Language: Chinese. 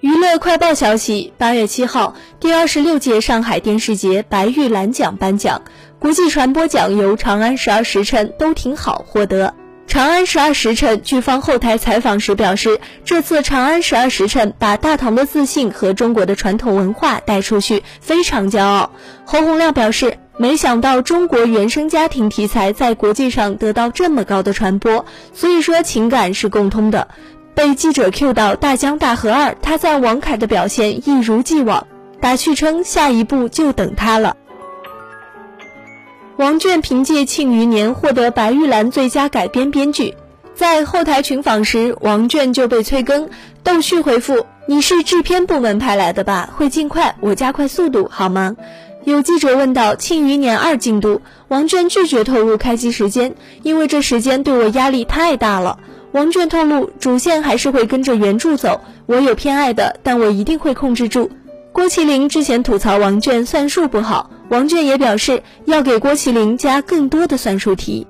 娱乐快报消息：八月七号，第二十六届上海电视节白玉兰奖颁奖，国际传播奖由《长安十二时辰》都挺好获得。《长安十二时辰》剧方后台采访时表示，这次《长安十二时辰》把大唐的自信和中国的传统文化带出去，非常骄傲。侯洪亮表示，没想到中国原生家庭题材在国际上得到这么高的传播，所以说情感是共通的。被记者 Q 到《大江大河二》，他在王凯的表现一如既往，打趣称下一步就等他了。王倦凭借《庆余年》获得白玉兰最佳改编编剧，在后台群访时，王倦就被催更，窦旭回复：“你是制片部门派来的吧？会尽快，我加快速度好吗？”有记者问到《庆余年二》进度，王倦拒绝透露开机时间，因为这时间对我压力太大了。王倦透露，主线还是会跟着原著走。我有偏爱的，但我一定会控制住。郭麒麟之前吐槽王倦算术不好，王倦也表示要给郭麒麟加更多的算术题。